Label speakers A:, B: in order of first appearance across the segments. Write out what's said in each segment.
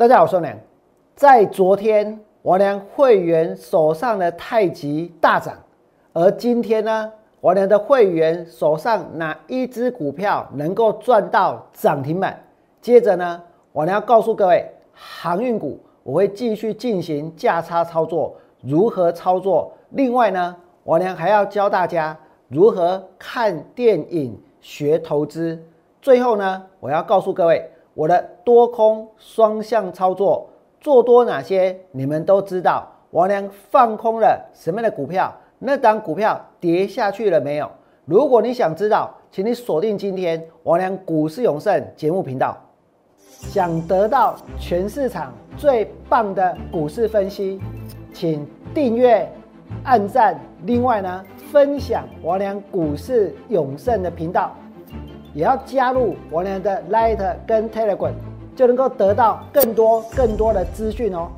A: 大家好，我是梁。在昨天，王良会员手上的太极大涨，而今天呢，王良的会员手上哪一只股票能够赚到涨停板？接着呢，王良要告诉各位，航运股我会继续进行价差操作，如何操作？另外呢，王良还要教大家如何看电影学投资。最后呢，我要告诉各位。我的多空双向操作做多哪些？你们都知道。王良放空了什么样的股票？那档股票跌下去了没有？如果你想知道，请你锁定今天王良股市永胜节目频道。想得到全市场最棒的股市分析，请订阅、按赞。另外呢，分享王良股市永胜的频道。也要加入我俩的 Light 跟 Telegram，就能够得到更多更多的资讯哦。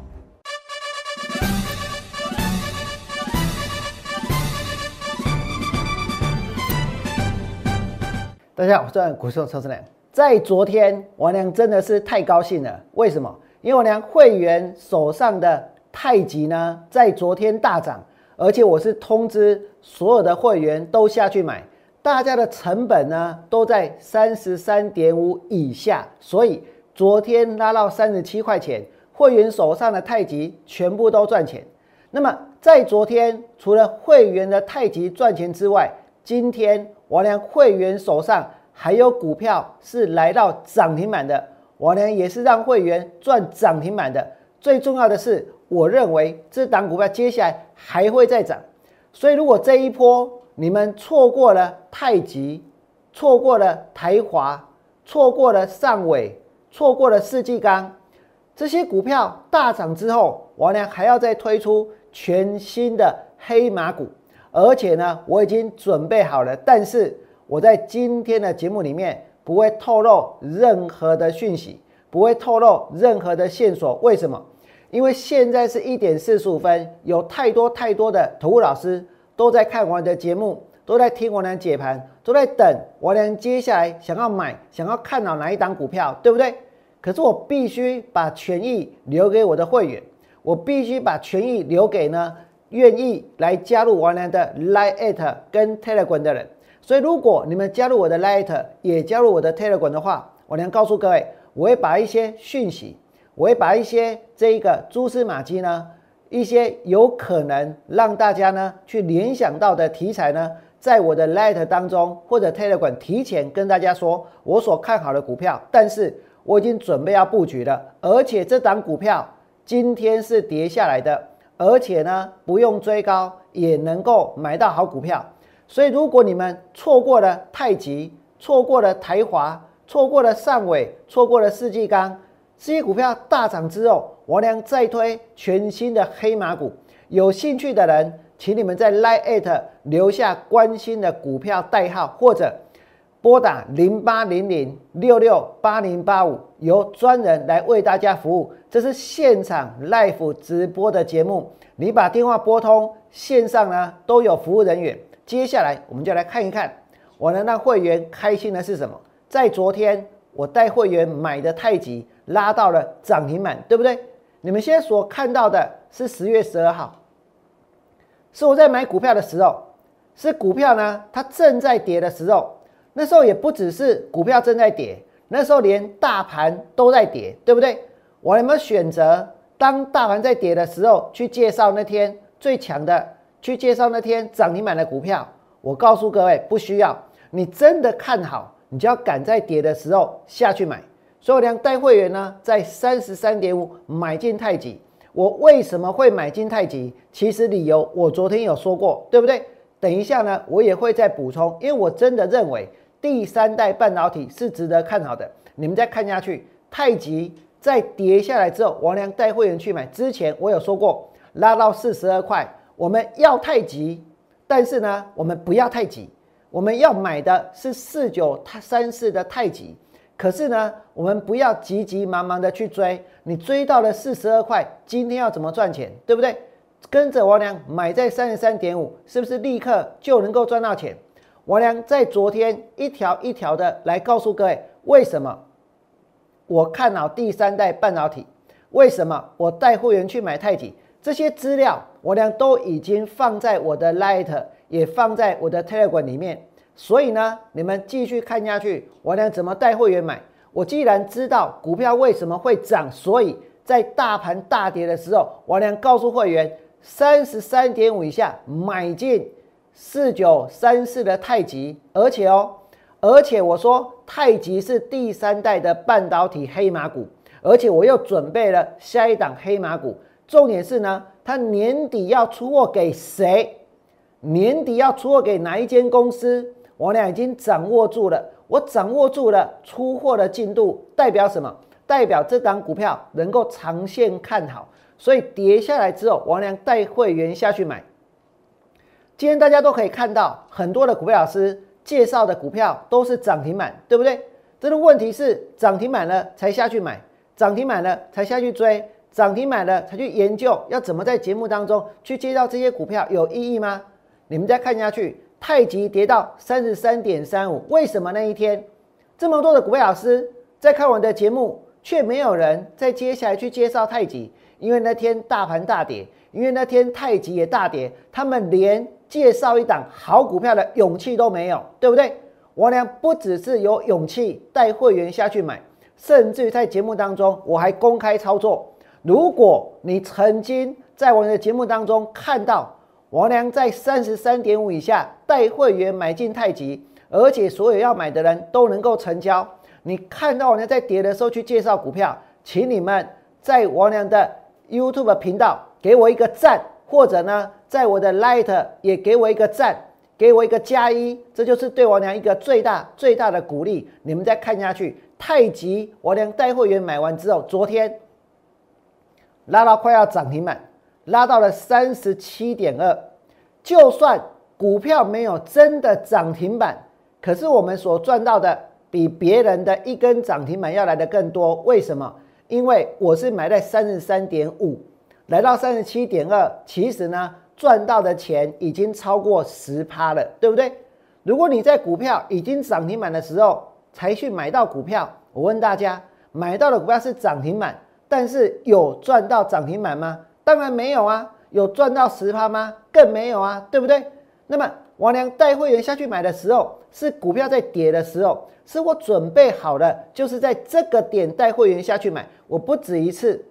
A: 大家好，我是股市车车良。在昨天，我娘真的是太高兴了。为什么？因为我娘会员手上的太极呢，在昨天大涨，而且我是通知所有的会员都下去买。大家的成本呢都在三十三点五以下，所以昨天拉到三十七块钱，会员手上的太极全部都赚钱。那么在昨天，除了会员的太极赚钱之外，今天我连会员手上还有股票是来到涨停板的，我连也是让会员赚涨停板的。最重要的是，我认为这档股票接下来还会再涨，所以如果这一波。你们错过了太极，错过了台华，错过了上尾，错过了世纪钢，这些股票大涨之后，我呢还要再推出全新的黑马股，而且呢，我已经准备好了，但是我在今天的节目里面不会透露任何的讯息，不会透露任何的线索。为什么？因为现在是一点四十五分，有太多太多的投顾老师。都在看我的节目，都在听我的解盘，都在等我俩接下来想要买、想要看到哪一档股票，对不对？可是我必须把权益留给我的会员，我必须把权益留给呢愿意来加入我俩的 Lite 跟 Telegram 的人。所以，如果你们加入我的 Lite，也加入我的 Telegram 的话，我能告诉各位，我会把一些讯息，我会把一些这一个蛛丝马迹呢。一些有可能让大家呢去联想到的题材呢，在我的 Light 当中或者 Telegram 提前跟大家说我所看好的股票，但是我已经准备要布局了，而且这档股票今天是跌下来的，而且呢不用追高也能够买到好股票，所以如果你们错过了太极，错过了台华，错过了汕尾，错过了世纪钢。这些股票大涨之后，我俩再推全新的黑马股。有兴趣的人，请你们在 Line 留下关心的股票代号，或者拨打零八零零六六八零八五，由专人来为大家服务。这是现场 Live 直播的节目，你把电话拨通，线上呢都有服务人员。接下来我们就来看一看，我能让会员开心的是什么？在昨天，我带会员买的太极。拉到了涨停板，对不对？你们现在所看到的是十月十二号，是我在买股票的时候，是股票呢它正在跌的时候，那时候也不只是股票正在跌，那时候连大盘都在跌，对不对？我有没有选择当大盘在跌的时候去介绍那天最强的，去介绍那天涨停板的股票？我告诉各位，不需要，你真的看好，你就要赶在跌的时候下去买。所以，我带会员呢，在三十三点五买进太极。我为什么会买进太极？其实理由我昨天有说过，对不对？等一下呢，我也会再补充，因为我真的认为第三代半导体是值得看好的。你们再看下去，太极在跌下来之后，王良带会员去买之前，我有说过拉到四十二块，我们要太极，但是呢，我们不要太极，我们要买的是四九三四的太极。可是呢，我们不要急急忙忙的去追，你追到了四十二块，今天要怎么赚钱，对不对？跟着王良买在三十三点五，是不是立刻就能够赚到钱？王良在昨天一条一条的来告诉各位，为什么我看好第三代半导体，为什么我带会员去买太极？这些资料我俩都已经放在我的 Light，也放在我的 Telegram 里面。所以呢，你们继续看下去，我俩怎么带会员买？我既然知道股票为什么会涨，所以在大盘大跌的时候，我俩告诉会员，三十三点五以下买进四九三四的太极，而且哦，而且我说太极是第三代的半导体黑马股，而且我又准备了下一档黑马股。重点是呢，它年底要出货给谁？年底要出货给哪一间公司？我俩已经掌握住了，我掌握住了出货的进度，代表什么？代表这档股票能够长线看好，所以跌下来之后，王良带会员下去买。今天大家都可以看到，很多的股票老师介绍的股票都是涨停板，对不对？这个问题是涨停板了才下去买，涨停板了才下去追。涨停板了才去研究要怎么在节目当中去介绍这些股票有意义吗？你们再看下去，太极跌到三十三点三五，为什么那一天这么多的股票老师在看我的节目，却没有人在接下来去介绍太极？因为那天大盘大跌，因为那天太极也大跌，他们连介绍一档好股票的勇气都没有，对不对？我俩不只是有勇气带会员下去买，甚至于在节目当中我还公开操作。如果你曾经在我的节目当中看到王良在三十三点五以下带会员买进太极，而且所有要买的人都能够成交，你看到王良在跌的时候去介绍股票，请你们在王良的 YouTube 频道给我一个赞，或者呢，在我的 Light 也给我一个赞，给我一个加一，这就是对王良一个最大最大的鼓励。你们再看下去，太极王良带会员买完之后，昨天。拉到快要涨停板，拉到了三十七点二。就算股票没有真的涨停板，可是我们所赚到的比别人的一根涨停板要来的更多。为什么？因为我是买在三十三点五，来到三十七点二，其实呢赚到的钱已经超过十趴了，对不对？如果你在股票已经涨停板的时候才去买到股票，我问大家，买到的股票是涨停板？但是有赚到涨停板吗？当然没有啊。有赚到十趴吗？更没有啊，对不对？那么王良带会员下去买的时候，是股票在跌的时候，是我准备好了，就是在这个点带会员下去买。我不止一次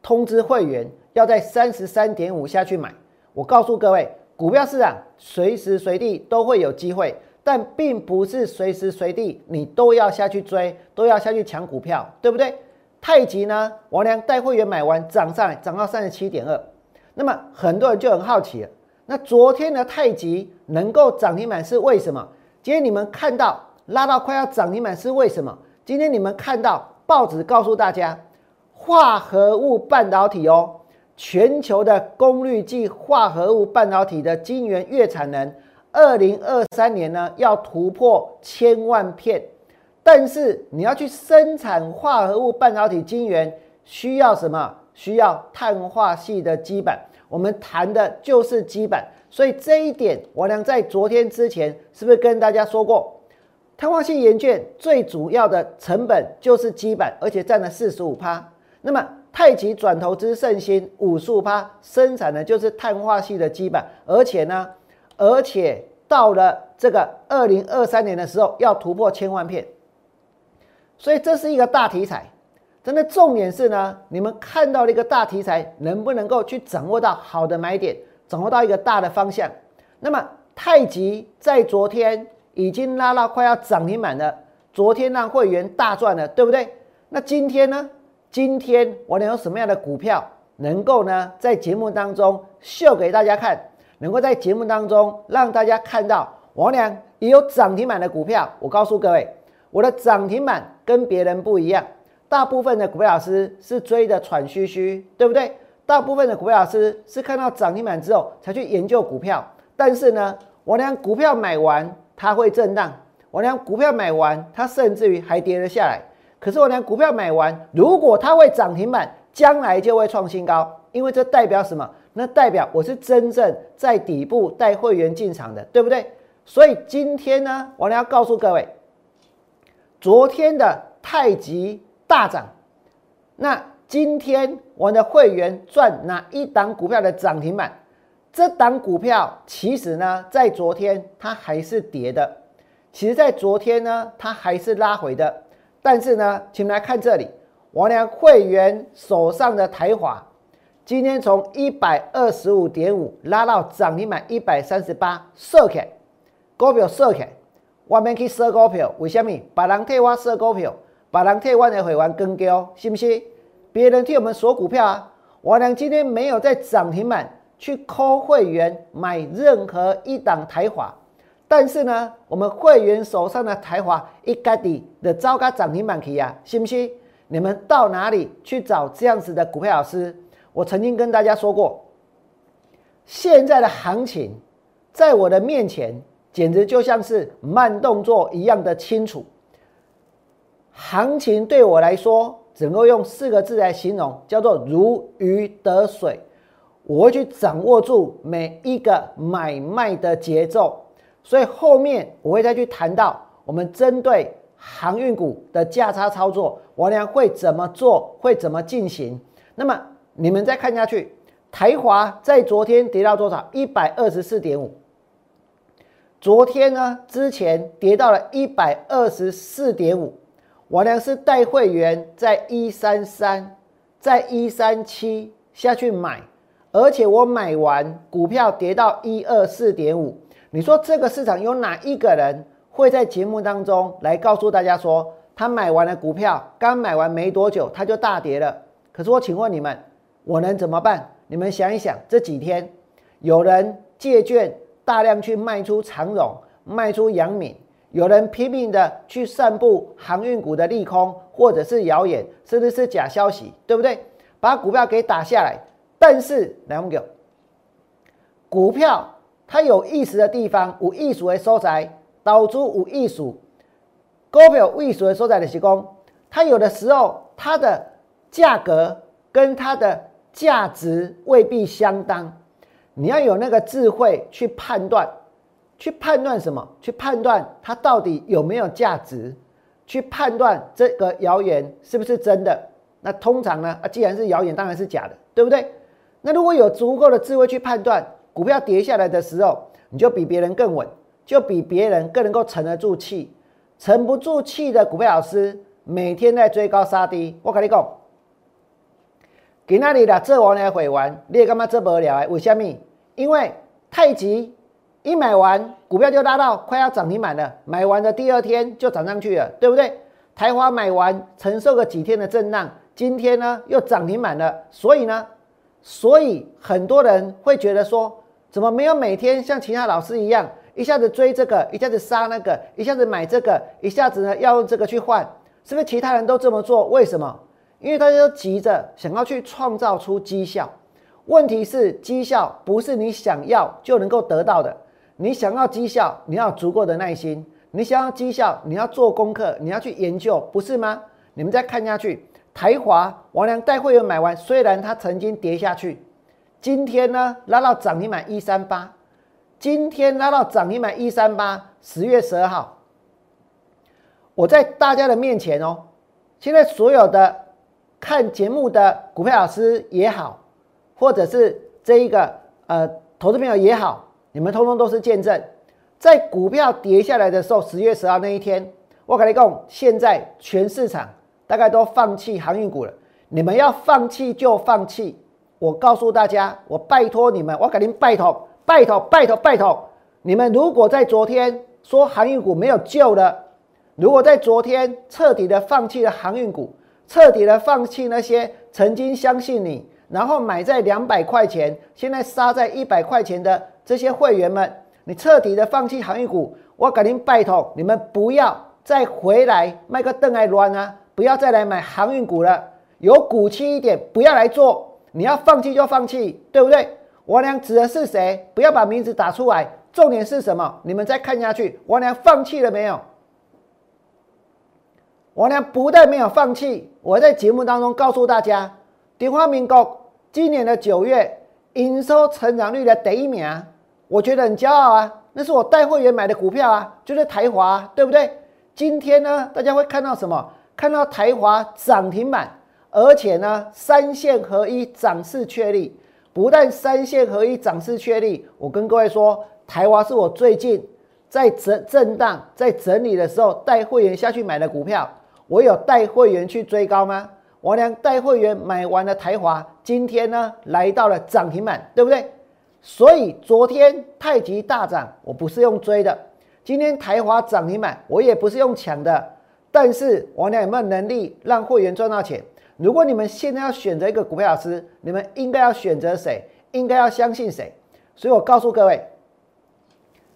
A: 通知会员要在三十三点五下去买。我告诉各位，股票市场随时随地都会有机会，但并不是随时随地你都要下去追，都要下去抢股票，对不对？太极呢？王良带会员买完涨上来，涨到三十七点二。那么很多人就很好奇了，那昨天的太极能够涨停板是为什么？今天你们看到拉到快要涨停板是为什么？今天你们看到报纸告诉大家，化合物半导体哦，全球的功率计化合物半导体的晶圆月产能，二零二三年呢要突破千万片。但是你要去生产化合物半导体晶圆，需要什么？需要碳化系的基板。我们谈的就是基板，所以这一点，我俩在昨天之前是不是跟大家说过？碳化系研卷最主要的成本就是基板，而且占了四十五趴。那么太极转投资圣心五十五趴，生产的就是碳化系的基板，而且呢，而且到了这个二零二三年的时候，要突破千万片。所以这是一个大题材，真的重点是呢，你们看到了一个大题材，能不能够去掌握到好的买点，掌握到一个大的方向？那么太极在昨天已经拉到快要涨停板了，昨天让会员大赚了，对不对？那今天呢？今天我能有什么样的股票能够呢，在节目当中秀给大家看，能够在节目当中让大家看到我俩也有涨停板的股票？我告诉各位。我的涨停板跟别人不一样，大部分的股票老师是追的喘吁吁，对不对？大部分的股票老师是看到涨停板之后才去研究股票，但是呢，我连股票买完它会震荡，我连股票买完它甚至于还跌了下来。可是我连股票买完，如果它会涨停板，将来就会创新高，因为这代表什么？那代表我是真正在底部带会员进场的，对不对？所以今天呢，我要告诉各位。昨天的太极大涨，那今天我的会员赚哪一档股票的涨停板？这档股票其实呢，在昨天它还是跌的，其实在昨天呢，它还是拉回的。但是呢，请们来看这里，王良会员手上的台华，今天从一百二十五点五拉到涨停板一百三十八，射开股票射开，我们去设股票，为什么？别人替我设股票，别人替我的会员跟交，是不是？别人替我们锁股票啊，我俩今天没有在涨停板去抠会员买任何一档台华。但是呢，我们会员手上的台华一家底的糟糕涨停板去呀，信不信？你们到哪里去找这样子的股票老师？我曾经跟大家说过，现在的行情在我的面前简直就像是慢动作一样的清楚。行情对我来说，只能用四个字来形容，叫做如鱼得水。我会去掌握住每一个买卖的节奏。所以后面我会再去谈到我们针对航运股的价差操作，我俩会怎么做，会怎么进行。那么你们再看下去，台华在昨天跌到多少？一百二十四点五。昨天呢，之前跌到了一百二十四点五，我呢是带会员在一三三，在一三七下去买，而且我买完股票跌到一二四点五。你说这个市场有哪一个人会在节目当中来告诉大家说，他买完了股票，刚买完没多久，他就大跌了？可是我请问你们，我能怎么办？你们想一想，这几天有人借券大量去卖出长荣，卖出阳敏，有人拼命的去散布航运股的利空，或者是谣言，甚至是假消息，对不对？把股票给打下来。但是来，我们股票。它有意思的地方，有意思的所在，导致有意思。股票有意思的所在的是讲，它有的时候它的价格跟它的价值未必相当。你要有那个智慧去判断，去判断什么？去判断它到底有没有价值？去判断这个谣言是不是真的？那通常呢？啊，既然是谣言，当然是假的，对不对？那如果有足够的智慧去判断。股票跌下来的时候，你就比别人更稳，就比别人更能够沉得住气。沉不住气的股票老师，每天在追高杀低。我跟你讲，给那里的这完来回完，你也干嘛这不了？为什么？因为太极一买完股票就拉到快要涨停板了，买完的第二天就涨上去了，对不对？台华买完承受个几天的震荡，今天呢又涨停板了，所以呢，所以很多人会觉得说。怎么没有每天像其他老师一样，一下子追这个，一下子杀那个，一下子买这个，一下子呢要用这个去换？是不是其他人都这么做？为什么？因为大家都急着想要去创造出绩效。问题是绩效不是你想要就能够得到的。你想要绩效，你要足够的耐心。你想要绩效，你要做功课，你要去研究，不是吗？你们再看下去，台华王良带会员买完，虽然它曾经跌下去。今天呢，拉到涨停板一三八。今天拉到涨停板一三八，十月十二号，我在大家的面前哦。现在所有的看节目的股票老师也好，或者是这一个呃投资朋友也好，你们通通都是见证。在股票跌下来的时候，十月十号那一天，我跟你讲，现在全市场大概都放弃航运股了。你们要放弃就放弃。我告诉大家，我拜托你们，我给您拜托，拜托，拜托，拜托！你们如果在昨天说航运股没有救了，如果在昨天彻底的放弃了航运股，彻底的放弃那些曾经相信你，然后买在两百块钱，现在杀在一百块钱的这些会员们，你彻底的放弃航运股，我给您拜托，你们不要再回来卖个凳来乱啊！不要再来买航运股了，有骨气一点，不要来做。你要放弃就放弃，对不对？我俩指的是谁？不要把名字打出来。重点是什么？你们再看下去，我俩放弃了没有？我俩不但没有放弃，我在节目当中告诉大家，电话民国今年的九月营收成长率的第一名，我觉得很骄傲啊。那是我带会员买的股票啊，就是台华，对不对？今天呢，大家会看到什么？看到台华涨停板。而且呢，三线合一涨势确立。不但三线合一涨势确立，我跟各位说，台华是我最近在震震荡、在整理的时候带会员下去买的股票。我有带会员去追高吗？我俩带会员买完了台华，今天呢来到了涨停板，对不对？所以昨天太极大涨，我不是用追的；今天台华涨停板，我也不是用抢的。但是我俩有没有能力让会员赚到钱？如果你们现在要选择一个股票老师，你们应该要选择谁？应该要相信谁？所以我告诉各位，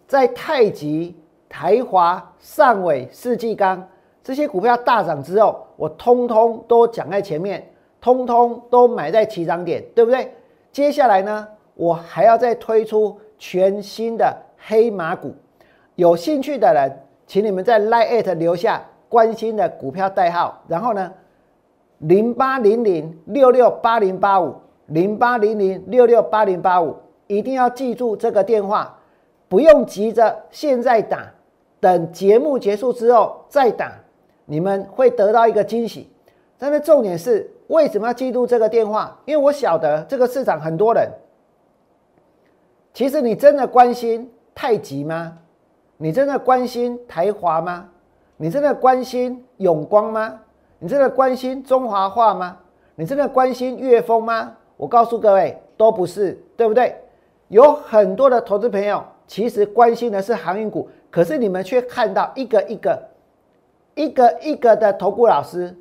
A: 在太极、台华、上尾、世纪钢这些股票大涨之后，我通通都讲在前面，通通都买在起涨点，对不对？接下来呢，我还要再推出全新的黑马股，有兴趣的人，请你们在 Line 留下关心的股票代号，然后呢？零八零零六六八零八五，零八零零六六八零八五，一定要记住这个电话，不用急着现在打，等节目结束之后再打，你们会得到一个惊喜。但是重点是，为什么要记录这个电话？因为我晓得这个市场很多人，其实你真的关心太极吗？你真的关心台华吗？你真的关心永光吗？你真的关心中华话吗？你真的关心岳峰吗？我告诉各位，都不是，对不对？有很多的投资朋友其实关心的是航运股，可是你们却看到一个一个、一个一个的投顾老师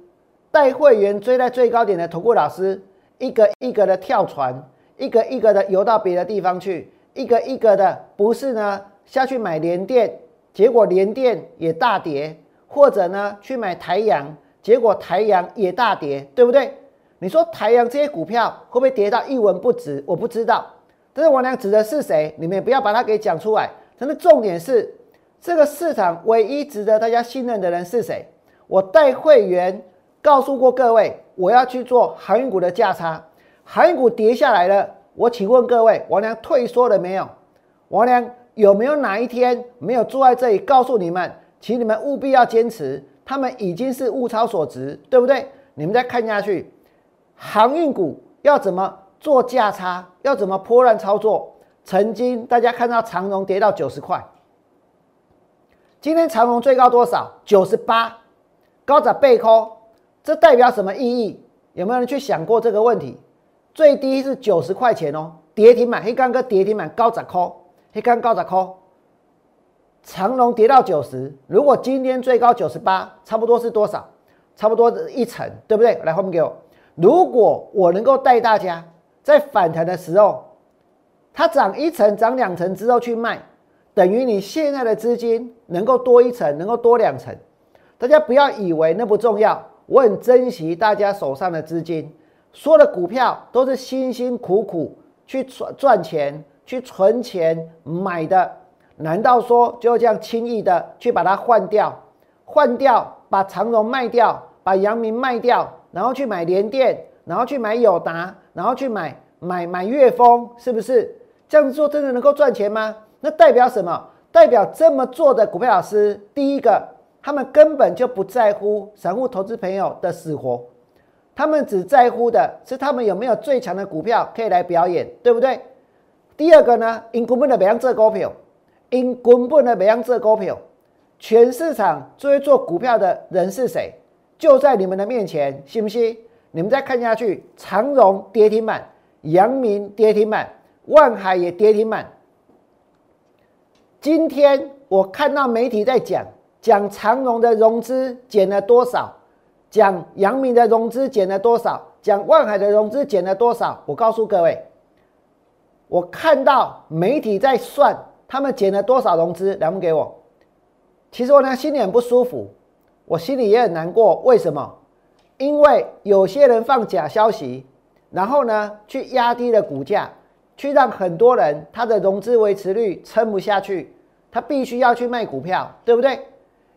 A: 带会员追在最高点的投顾老师，一个一个的跳船，一个一个的游到别的地方去，一个一个的不是呢下去买联电，结果联电也大跌，或者呢去买台阳。结果台阳也大跌，对不对？你说台阳这些股票会不会跌到一文不值？我不知道。但是王良指的是谁？你们也不要把它给讲出来。真的重点是，这个市场唯一值得大家信任的人是谁？我带会员告诉过各位，我要去做航运股的价差。航运股跌下来了，我请问各位，王良退缩了没有？王良有没有哪一天没有坐在这里告诉你们，请你们务必要坚持？他们已经是物超所值，对不对？你们再看下去，航运股要怎么做价差？要怎么破乱操作？曾经大家看到长荣跌到九十块，今天长荣最高多少？九十八，高涨背空，这代表什么意义？有没有人去想过这个问题？最低是九十块钱哦，跌停板，黑刚哥跌停板高涨空，黑刚高涨空。长隆跌到九十，如果今天最高九十八，差不多是多少？差不多一层，对不对？来后面给我。如果我能够带大家在反弹的时候，它涨一层、涨两层之后去卖，等于你现在的资金能够多一层，能够多两层。大家不要以为那不重要，我很珍惜大家手上的资金。所有的股票都是辛辛苦苦去赚赚钱、去存钱买的。难道说就这样轻易的去把它换掉？换掉，把长荣卖掉，把阳明卖掉，然后去买联电，然后去买友达，然后去买买买岳峰，是不是这样做真的能够赚钱吗？那代表什么？代表这么做的股票老师，第一个，他们根本就不在乎散户投资朋友的死活，他们只在乎的是他们有没有最强的股票可以来表演，对不对？第二个呢，因股本的每样这股票。因根本的每样做股票，全市场最会做股票的人是谁？就在你们的面前，信不信？你们再看下去，长荣跌停板，阳明跌停板，万海也跌停板。今天我看到媒体在讲，讲长荣的融资减了多少，讲阳明的融资减了多少，讲万海的融资减了多少。我告诉各位，我看到媒体在算。他们减了多少融资？两分给我。其实我呢心里很不舒服，我心里也很难过。为什么？因为有些人放假消息，然后呢去压低了股价，去让很多人他的融资维持率撑不下去，他必须要去卖股票，对不对？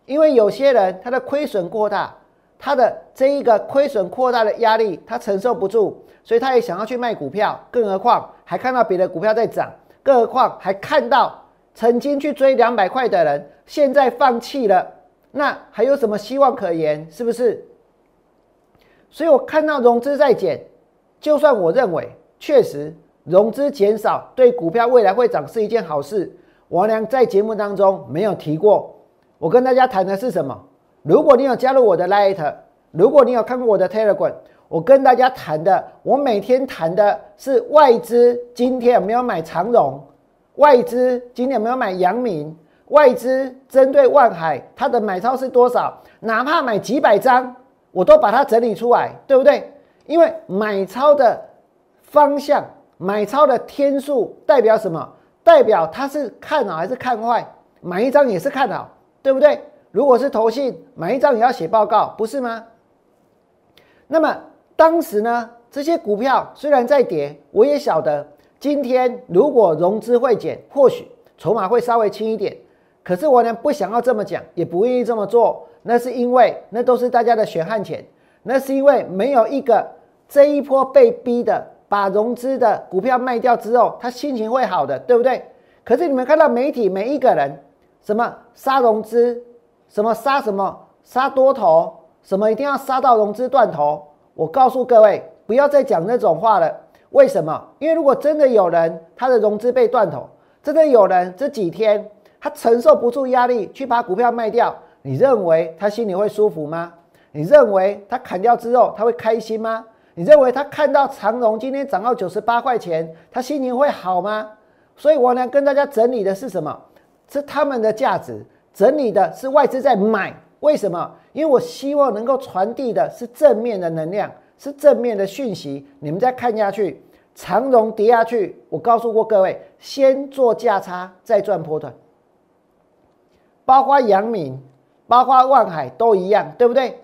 A: 因为有些人他的亏损过大，他的这一个亏损扩大的压力他承受不住，所以他也想要去卖股票。更何况还看到别的股票在涨，更何况还看到。曾经去追两百块的人，现在放弃了，那还有什么希望可言？是不是？所以我看到融资在减，就算我认为确实融资减少对股票未来会涨是一件好事，王良在节目当中没有提过。我跟大家谈的是什么？如果你有加入我的 Light，如果你有看过我的 Telegram，我跟大家谈的，我每天谈的是外资今天有没有买长荣，外资今天有没有买阳明，外资针对万海它的买超是多少？哪怕买几百张。我都把它整理出来，对不对？因为买超的方向、买超的天数代表什么？代表它是看好还是看坏？买一张也是看好，对不对？如果是投信，买一张也要写报告，不是吗？那么当时呢，这些股票虽然在跌，我也晓得今天如果融资会减，或许筹码会稍微轻一点。可是我呢，不想要这么讲，也不愿意这么做。那是因为那都是大家的血汗钱，那是因为没有一个这一波被逼的把融资的股票卖掉之后，他心情会好的，对不对？可是你们看到媒体每一个人什么杀融资，什么杀什么杀多头，什么一定要杀到融资断头，我告诉各位，不要再讲那种话了。为什么？因为如果真的有人他的融资被断头，真的有人这几天他承受不住压力去把股票卖掉。你认为他心里会舒服吗？你认为他砍掉之后他会开心吗？你认为他看到长荣今天涨到九十八块钱，他心情会好吗？所以我呢跟大家整理的是什么？是他们的价值，整理的是外资在买。为什么？因为我希望能够传递的是正面的能量，是正面的讯息。你们再看下去，长荣跌下去，我告诉过各位，先做价差，再赚波段，包括阳明。包括万海都一样，对不对？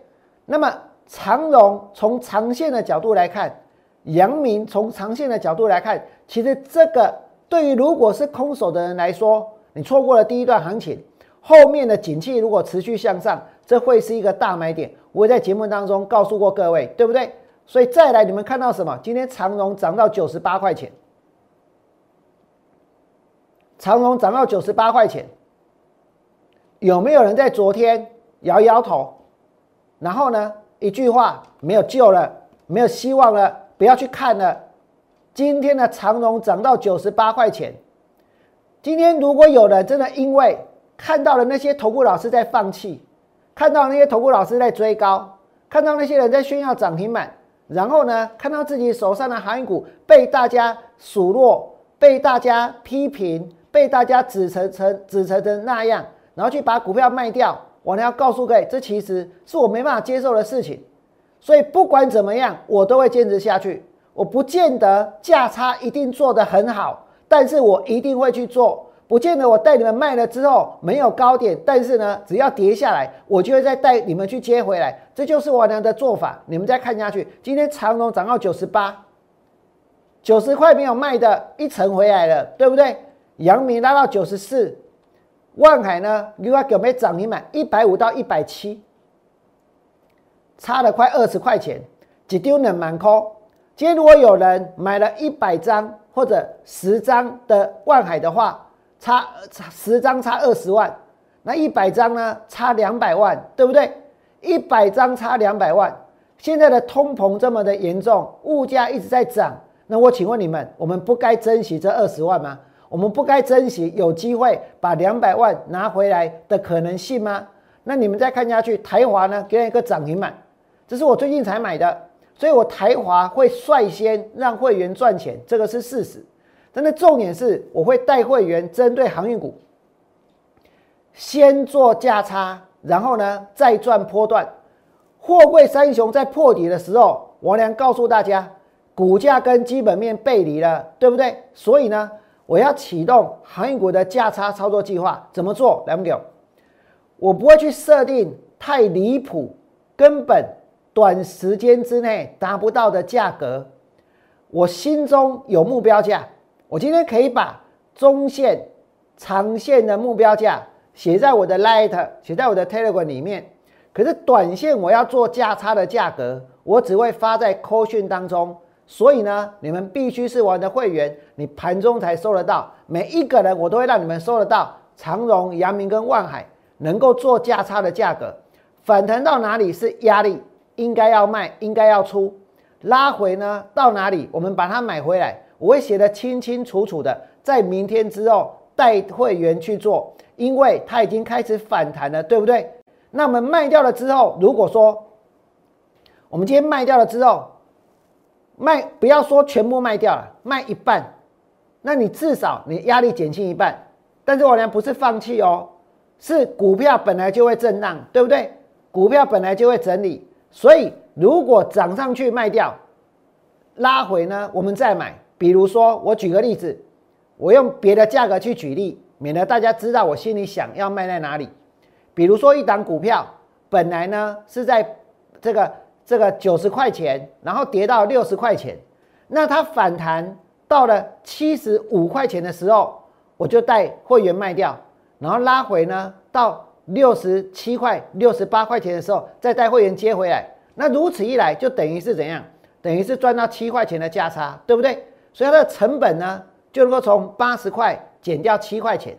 A: 那么长荣从长线的角度来看，阳明从长线的角度来看，其实这个对于如果是空手的人来说，你错过了第一段行情，后面的景气如果持续向上，这会是一个大买点。我在节目当中告诉过各位，对不对？所以再来，你们看到什么？今天长荣涨到九十八块钱，长荣涨到九十八块钱。有没有人在昨天摇摇头，然后呢？一句话没有救了，没有希望了，不要去看了。今天的长荣涨到九十八块钱。今天如果有人真的因为看到了那些投顾老师在放弃，看到那些投顾老师在追高，看到那些人在炫耀涨停板，然后呢，看到自己手上的航运股被大家数落，被大家批评，被大家指成成指成成那样。然后去把股票卖掉，我呢要告诉各位，这其实是我没办法接受的事情。所以不管怎么样，我都会坚持下去。我不见得价差一定做得很好，但是我一定会去做。不见得我带你们卖了之后没有高点，但是呢，只要跌下来，我就会再带你们去接回来。这就是我娘的做法。你们再看下去，今天长隆涨到九十八，九十块没有卖的一层回来了，对不对？阳明拉到九十四。万海呢？另外有没涨停板？一百五到一百七，差了快二十块钱，只丢冷满空。今天如果有人买了一百张或者十张的万海的话，差差十张差二十万，那一百张呢？差两百万，对不对？一百张差两百万。现在的通膨这么的严重，物价一直在涨，那我请问你们，我们不该珍惜这二十万吗？我们不该珍惜有机会把两百万拿回来的可能性吗？那你们再看下去，台华呢给了一个涨停板，这是我最近才买的，所以我台华会率先让会员赚钱，这个是事实。但是重点是，我会带会员针对航运股，先做价差，然后呢再赚波段。货柜三雄在破底的时候，王良告诉大家，股价跟基本面背离了，对不对？所以呢。我要启动航运股的价差操作计划，怎么做？来不给我不会去设定太离谱、根本短时间之内达不到的价格。我心中有目标价，我今天可以把中线、长线的目标价写在我的 Light、写在我的 Telegram 里面。可是短线我要做价差的价格，我只会发在 Call 讯当中。所以呢，你们必须是我的会员，你盘中才收得到。每一个人我都会让你们收得到。长荣、阳明跟万海能够做价差的价格，反弹到哪里是压力？应该要卖，应该要出，拉回呢到哪里，我们把它买回来，我会写得清清楚楚的，在明天之后带会员去做，因为它已经开始反弹了，对不对？那我们卖掉了之后，如果说我们今天卖掉了之后，卖不要说全部卖掉了，卖一半，那你至少你压力减轻一半。但是我呢不是放弃哦，是股票本来就会震荡，对不对？股票本来就会整理，所以如果涨上去卖掉，拉回呢我们再买。比如说我举个例子，我用别的价格去举例，免得大家知道我心里想要卖在哪里。比如说一档股票本来呢是在这个这个九十块钱，然后跌到六十块钱，那它反弹到了七十五块钱的时候，我就带会员卖掉，然后拉回呢到六十七块、六十八块钱的时候，再带会员接回来。那如此一来，就等于是怎样？等于是赚到七块钱的价差，对不对？所以它的成本呢就能够从八十块减掉七块钱。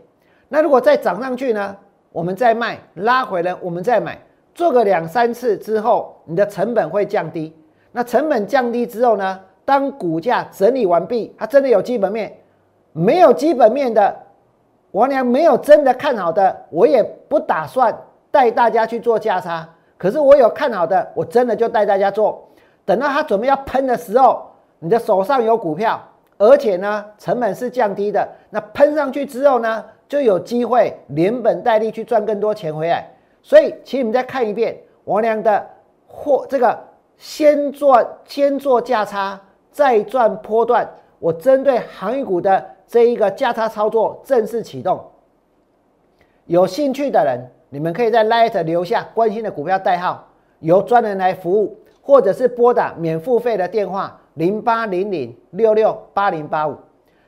A: 那如果再涨上去呢？我们再卖，拉回来我们再买，做个两三次之后，你的成本会降低。那成本降低之后呢？当股价整理完毕，它真的有基本面，没有基本面的，王良没有真的看好的，我也不打算带大家去做价差。可是我有看好的，我真的就带大家做。等到它准备要喷的时候，你的手上有股票，而且呢成本是降低的，那喷上去之后呢？就有机会连本带利去赚更多钱回来，所以请你们再看一遍王良的或这个先做先做价差，再赚波段。我针对航运股的这一个价差操作正式启动。有兴趣的人，你们可以在 Light 留下关心的股票代号，由专人来服务，或者是拨打免付费的电话零八零零六六八零八五。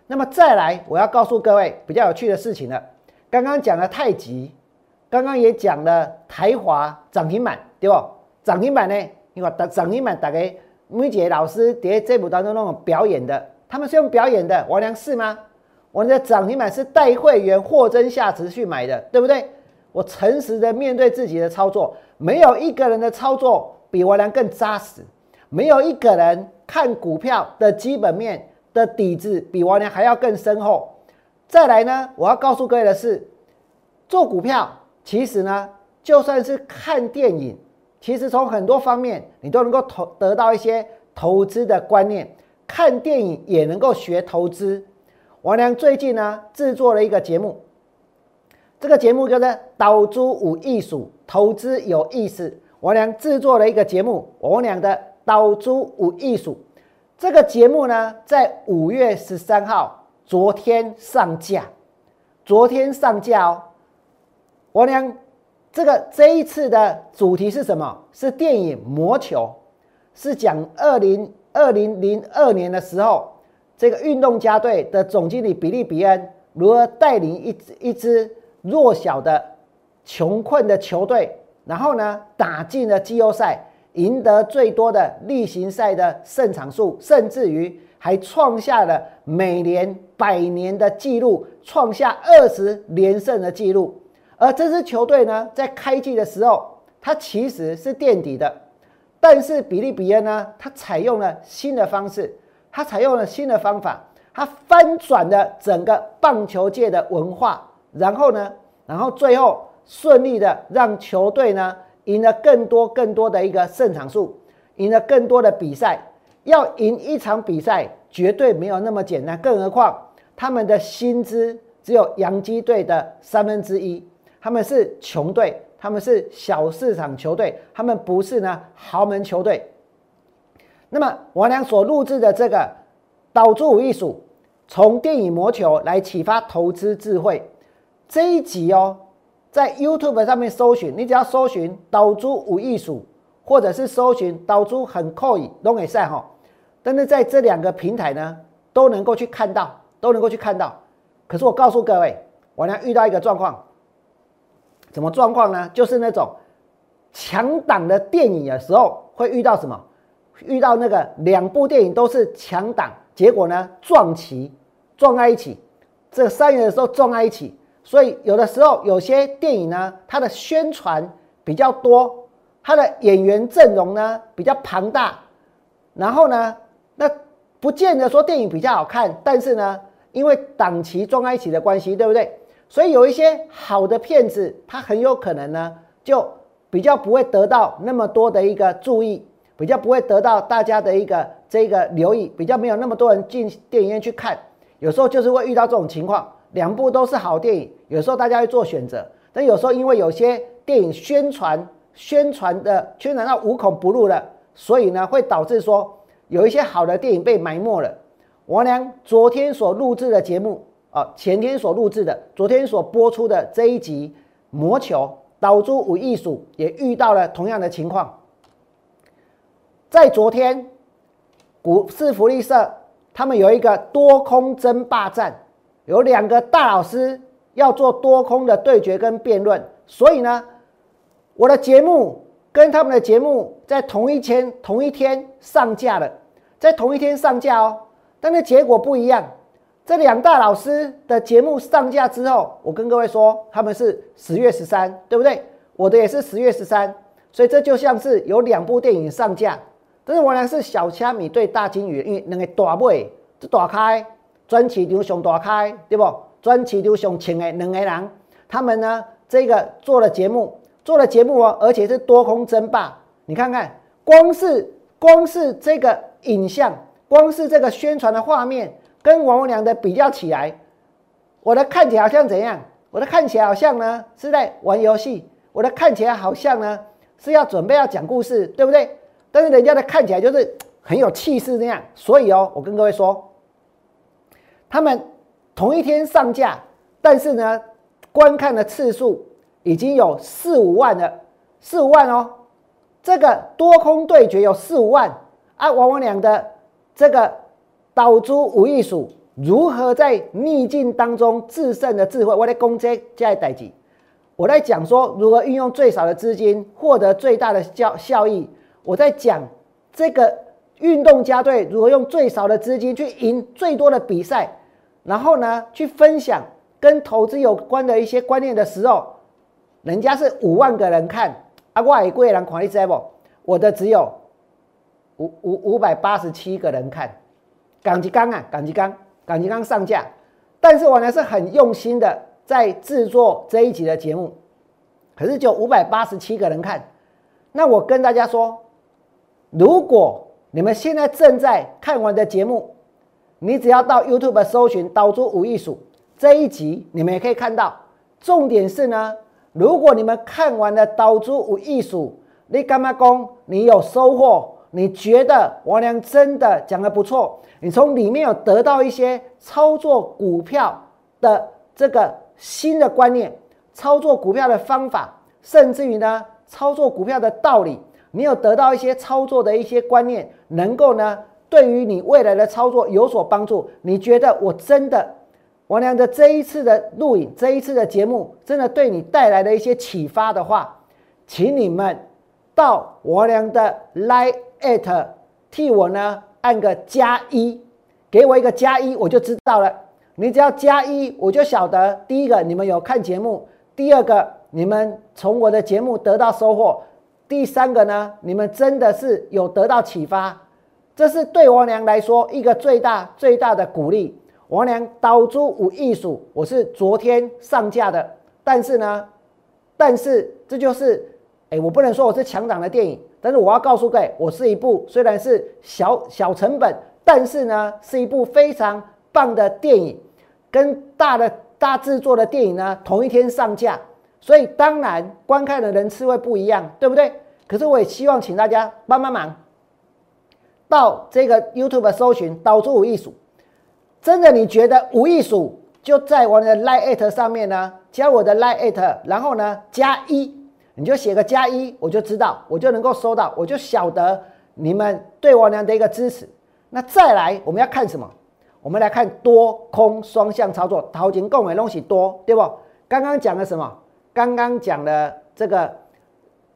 A: 那么再来，我要告诉各位比较有趣的事情了。刚刚讲了太极，刚刚也讲了台华涨停板，对不？涨停板呢？你看涨涨停板，大概每节老师在这部当中那种表演的，他们是用表演的。王良是吗？我的涨停板是带会员货真价实去买的，对不对？我诚实的面对自己的操作，没有一个人的操作比王良更扎实，没有一个人看股票的基本面。的底子比王良还要更深厚。再来呢，我要告诉各位的是，做股票其实呢，就算是看电影，其实从很多方面你都能够投得到一些投资的观念。看电影也能够学投资。王良最近呢制作了一个节目，这个节目叫做《岛猪无艺术，投资有意思》。王良制作了一个节目，王良的《岛猪无艺术》。这个节目呢，在五月十三号昨天上架，昨天上架哦。我娘，这个这一次的主题是什么？是电影《魔球》，是讲二零二零零二年的时候，这个运动家队的总经理比利比恩如何带领一一支弱小的穷困的球队，然后呢，打进了季后赛。赢得最多的例行赛的胜场数，甚至于还创下了每年百年的纪录，创下二十连胜的纪录。而这支球队呢，在开季的时候，它其实是垫底的。但是比利比恩呢，他采用了新的方式，他采用了新的方法，他翻转了整个棒球界的文化。然后呢，然后最后顺利的让球队呢。赢了更多更多的一个胜场数，赢了更多的比赛。要赢一场比赛绝对没有那么简单，更何况他们的薪资只有洋基队的三分之一。他们是穷队，他们是小市场球队，他们不是呢豪门球队。那么王良所录制的这个导助艺术，从电影魔球来启发投资智慧这一集哦。在 YouTube 上面搜寻，你只要搜寻“岛猪无艺术”，或者是搜寻“岛猪很扣以龙给赛哈”，但是在这两个平台呢，都能够去看到，都能够去看到。可是我告诉各位，我呢遇到一个状况，什么状况呢？就是那种强档的电影的时候会遇到什么？遇到那个两部电影都是强档，结果呢撞齐，撞在一起，这三月的时候撞在一起。所以有的时候有些电影呢，它的宣传比较多，它的演员阵容呢比较庞大，然后呢，那不见得说电影比较好看，但是呢，因为档期撞在一起的关系，对不对？所以有一些好的片子，它很有可能呢，就比较不会得到那么多的一个注意，比较不会得到大家的一个这个留意，比较没有那么多人进电影院去看。有时候就是会遇到这种情况，两部都是好电影，有时候大家会做选择，但有时候因为有些电影宣传宣传的宣传到无孔不入了，所以呢会导致说有一些好的电影被埋没了。我俩昨天所录制的节目。啊，前天所录制的，昨天所播出的这一集《魔球岛珠五艺术》也遇到了同样的情况。在昨天，股市福利社他们有一个多空争霸战，有两个大老师要做多空的对决跟辩论，所以呢，我的节目跟他们的节目在同一天同一天上架了，在同一天上架哦，但是结果不一样。这两大老师的节目上架之后，我跟各位说，他们是十月十三，对不对？我的也是十月十三，所以这就像是有两部电影上架。但是我俩是小虾米对大金鱼，因为两个大尾就打开，专市场上打开，对不？专市场上请的两个人，他们呢这个做了节目，做了节目哦，而且是多空争霸。你看看，光是光是这个影像，光是这个宣传的画面。跟王文良的比较起来，我的看起来好像怎样？我的看起来好像呢是在玩游戏，我的看起来好像呢是要准备要讲故事，对不对？但是人家的看起来就是很有气势那样。所以哦，我跟各位说，他们同一天上架，但是呢，观看的次数已经有四五万了，四五万哦。这个多空对决有四五万啊，王文良的这个。导出无艺术如何在逆境当中制胜的智慧，我在攻这加代级，我在讲说如何运用最少的资金获得最大的效效益。我在讲这个运动家队如何用最少的资金去赢最多的比赛，然后呢去分享跟投资有关的一些观念的时候，人家是五万个人看，啊，外国人看你知不？我的只有五五五百八十七个人看。港吉刚啊，港吉刚，港吉刚上架，但是我呢是很用心的在制作这一集的节目，可是就五百八十七个人看。那我跟大家说，如果你们现在正在看完的节目，你只要到 YouTube 搜寻“刀珠无艺术”这一集，你们也可以看到。重点是呢，如果你们看完了“刀珠无艺术”，你干嘛讲你有收获？你觉得王良真的讲的不错？你从里面有得到一些操作股票的这个新的观念，操作股票的方法，甚至于呢，操作股票的道理，你有得到一些操作的一些观念，能够呢，对于你未来的操作有所帮助。你觉得我真的王良的这一次的录影，这一次的节目，真的对你带来了一些启发的话，请你们到王良的 Line at 替我呢。按个加一，给我一个加一，我就知道了。你只要加一，我就晓得。第一个，你们有看节目；第二个，你们从我的节目得到收获；第三个呢，你们真的是有得到启发。这是对王娘来说一个最大最大的鼓励。王娘刀珠无艺术，我是昨天上架的，但是呢，但是这就是，哎，我不能说我是强档的电影。但是我要告诉各位，我是一部虽然是小小成本，但是呢是一部非常棒的电影，跟大的大制作的电影呢同一天上架，所以当然观看的人次会不一样，对不对？可是我也希望请大家帮帮忙，到这个 YouTube 搜寻“导出无艺术”，真的你觉得无艺术就在我的 Line 上面呢，加我的 Line，然后呢加一。你就写个加一，我就知道，我就能够收到，我就晓得你们对我娘的一个支持。那再来，我们要看什么？我们来看多空双向操作，淘金购买东西多，对不？刚刚讲了什么？刚刚讲了这个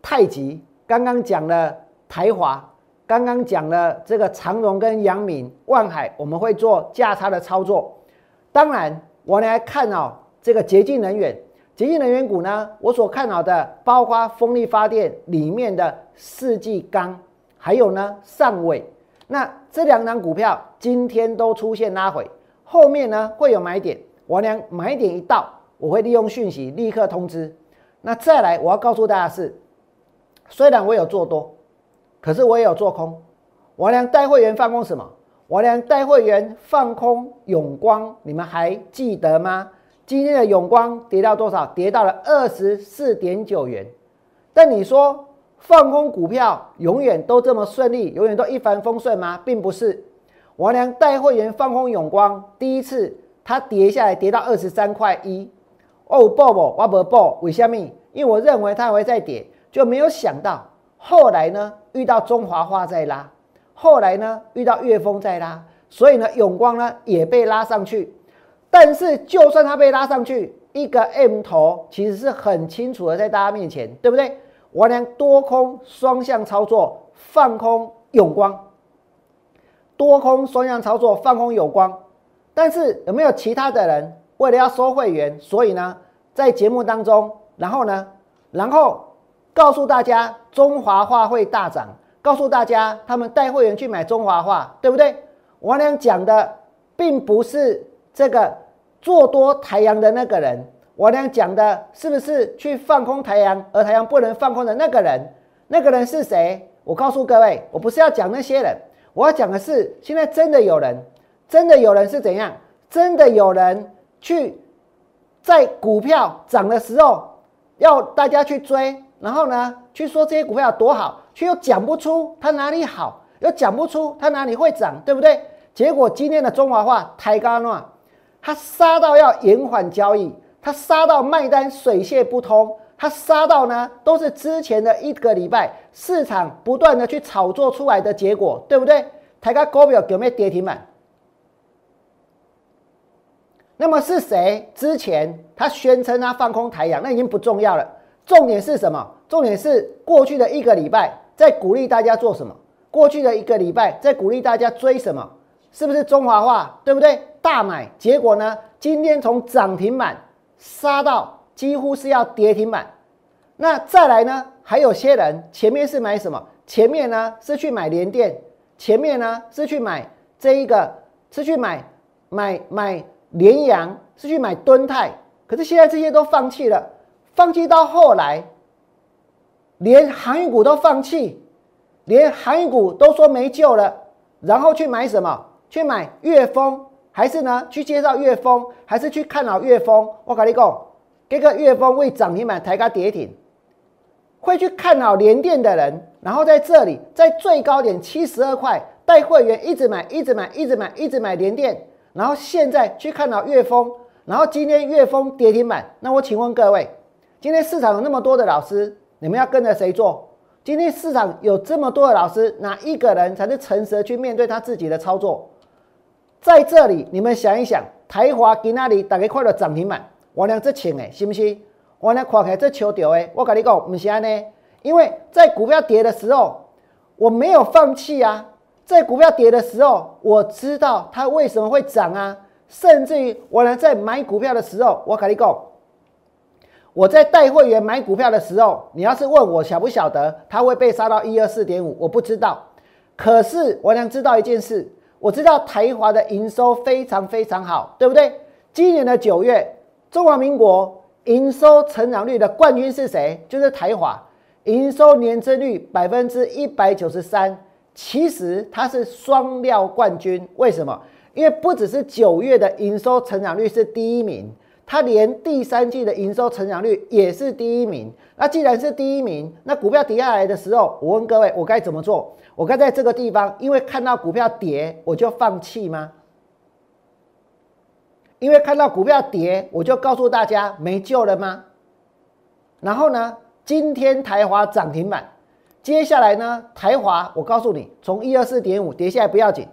A: 太极，刚刚讲了台华，刚刚讲了这个长荣跟阳明、万海，我们会做价差的操作。当然，我来看哦，这个洁净能源。洁净能源股呢，我所看好的包括风力发电里面的世纪钢，还有呢上尾，那这两档股票今天都出现拉回，后面呢会有买点，我俩买点一到，我会利用讯息立刻通知。那再来，我要告诉大家是，虽然我有做多，可是我也有做空。我俩带会员放空什么？我俩带会员放空永光，你们还记得吗？今天的永光跌到多少？跌到了二十四点九元。但你说放空股票永远都这么顺利，永远都一帆风顺吗？并不是。我俩带会员放空永光，第一次它跌下来跌到二十三块一。哦，爆不，我不爆，为什么？因为我认为它会再跌，就没有想到后来呢遇到中华化在拉，后来呢遇到岳峰在拉，所以呢永光呢也被拉上去。但是就算它被拉上去，一个 M 头其实是很清楚的在大家面前，对不对？我俩多空双向操作，放空永光，多空双向操作放空永光。但是有没有其他的人？为了要收会员，所以呢，在节目当中，然后呢，然后告诉大家中华化会大涨，告诉大家他们带会员去买中华化，对不对？我俩讲的并不是这个做多太阳的那个人，我俩讲的是不是去放空太阳，而太阳不能放空的那个人？那个人是谁？我告诉各位，我不是要讲那些人，我要讲的是现在真的有人，真的有人是怎样？真的有人。去在股票涨的时候要大家去追，然后呢去说这些股票多好，却又讲不出它哪里好，又讲不出它哪里会涨，对不对？结果今天的中华话抬高了，它杀到要延缓交易，它杀到卖单水泄不通，它杀到呢都是之前的一个礼拜市场不断的去炒作出来的结果，对不对？抬高股票有没有跌停板？那么是谁之前他宣称他放空台阳，那已经不重要了。重点是什么？重点是过去的一个礼拜在鼓励大家做什么？过去的一个礼拜在鼓励大家追什么？是不是中华化？对不对？大买，结果呢？今天从涨停板杀到几乎是要跌停板。那再来呢？还有些人前面是买什么？前面呢是去买联电，前面呢是去买这一个，是去买买买。联阳是去买敦泰，可是现在这些都放弃了，放弃到后来，连航运股都放弃，连航运股都说没救了，然后去买什么？去买粤丰，还是呢？去介绍粤丰，还是去看好粤丰？我跟你讲，这个粤丰为涨停板抬高跌停，会去看好联电的人，然后在这里在最高点七十二块带会员一直买，一直买，一直买，一直买联电。然后现在去看好月峰，然后今天月峰跌停板，那我请问各位，今天市场有那么多的老师，你们要跟着谁做？今天市场有这么多的老师，哪一个人才是诚实去面对他自己的操作？在这里，你们想一想，台华给那里大概快乐涨停板，我俩这钱哎，信不信？我俩看起这球掉哎，我跟你讲，不是安呢，因为在股票跌的时候，我没有放弃啊。在股票跌的时候，我知道它为什么会涨啊！甚至于我俩，在买股票的时候，我跟你讲，我在带会员买股票的时候，你要是问我晓不晓得它会被杀到一二四点五，我不知道。可是我能知道一件事，我知道台华的营收非常非常好，对不对？今年的九月，中华民国营收成长率的冠军是谁？就是台华，营收年增率百分之一百九十三。其实它是双料冠军，为什么？因为不只是九月的营收成长率是第一名，它连第三季的营收成长率也是第一名。那既然是第一名，那股票跌下来的时候，我问各位，我该怎么做？我该在这个地方，因为看到股票跌，我就放弃吗？因为看到股票跌，我就告诉大家没救了吗？然后呢，今天台华涨停板。接下来呢，台华，我告诉你，从一二四点五跌下来不要紧，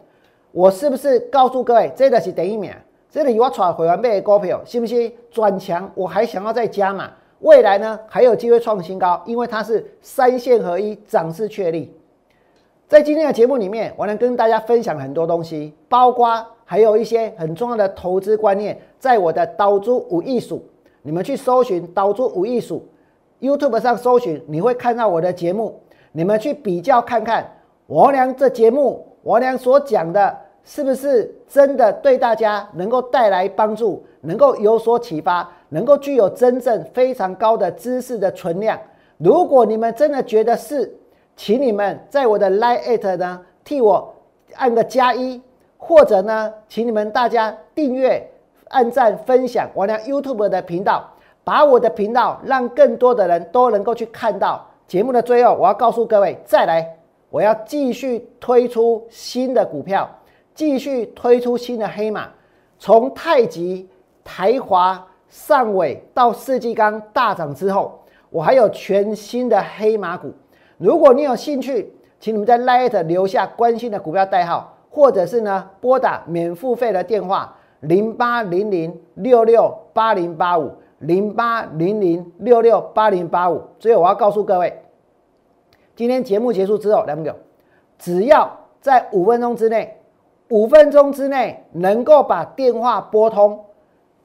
A: 我是不是告诉各位，这个是第一名，这里我传回完买股票，信不信？转强，我还想要再加码，未来呢还有机会创新高，因为它是三线合一，涨势确立。在今天的节目里面，我能跟大家分享很多东西，包括还有一些很重要的投资观念，在我的刀珠五艺术你们去搜寻“岛主无艺术 ”，YouTube 上搜寻，你会看到我的节目。你们去比较看看，王良这节目，王良所讲的是不是真的对大家能够带来帮助，能够有所启发，能够具有真正非常高的知识的存量？如果你们真的觉得是，请你们在我的 Line 呢替我按个加一，或者呢，请你们大家订阅、按赞、分享我俩 YouTube 的频道，把我的频道让更多的人都能够去看到。节目的最后，我要告诉各位，再来，我要继续推出新的股票，继续推出新的黑马。从太极、台华、上尾到世纪钢大涨之后，我还有全新的黑马股。如果你有兴趣，请你们在 Light 留下关心的股票代号，或者是呢拨打免付费的电话零八零零六六八零八五。零八零零六六八零八五，最后我要告诉各位，今天节目结束之后，来朋友，只要在五分钟之内，五分钟之内能够把电话拨通，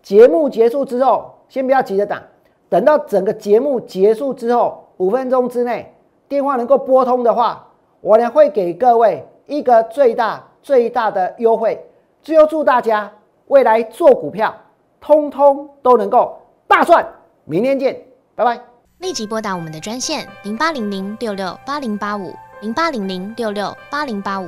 A: 节目结束之后，先不要急着打，等到整个节目结束之后，五分钟之内电话能够拨通的话，我呢会给各位一个最大最大的优惠。最后祝大家未来做股票，通通都能够。大赚，明天见，拜拜。
B: 立即拨打我们的专线零八零零六六八零八五零八零零六六八零八五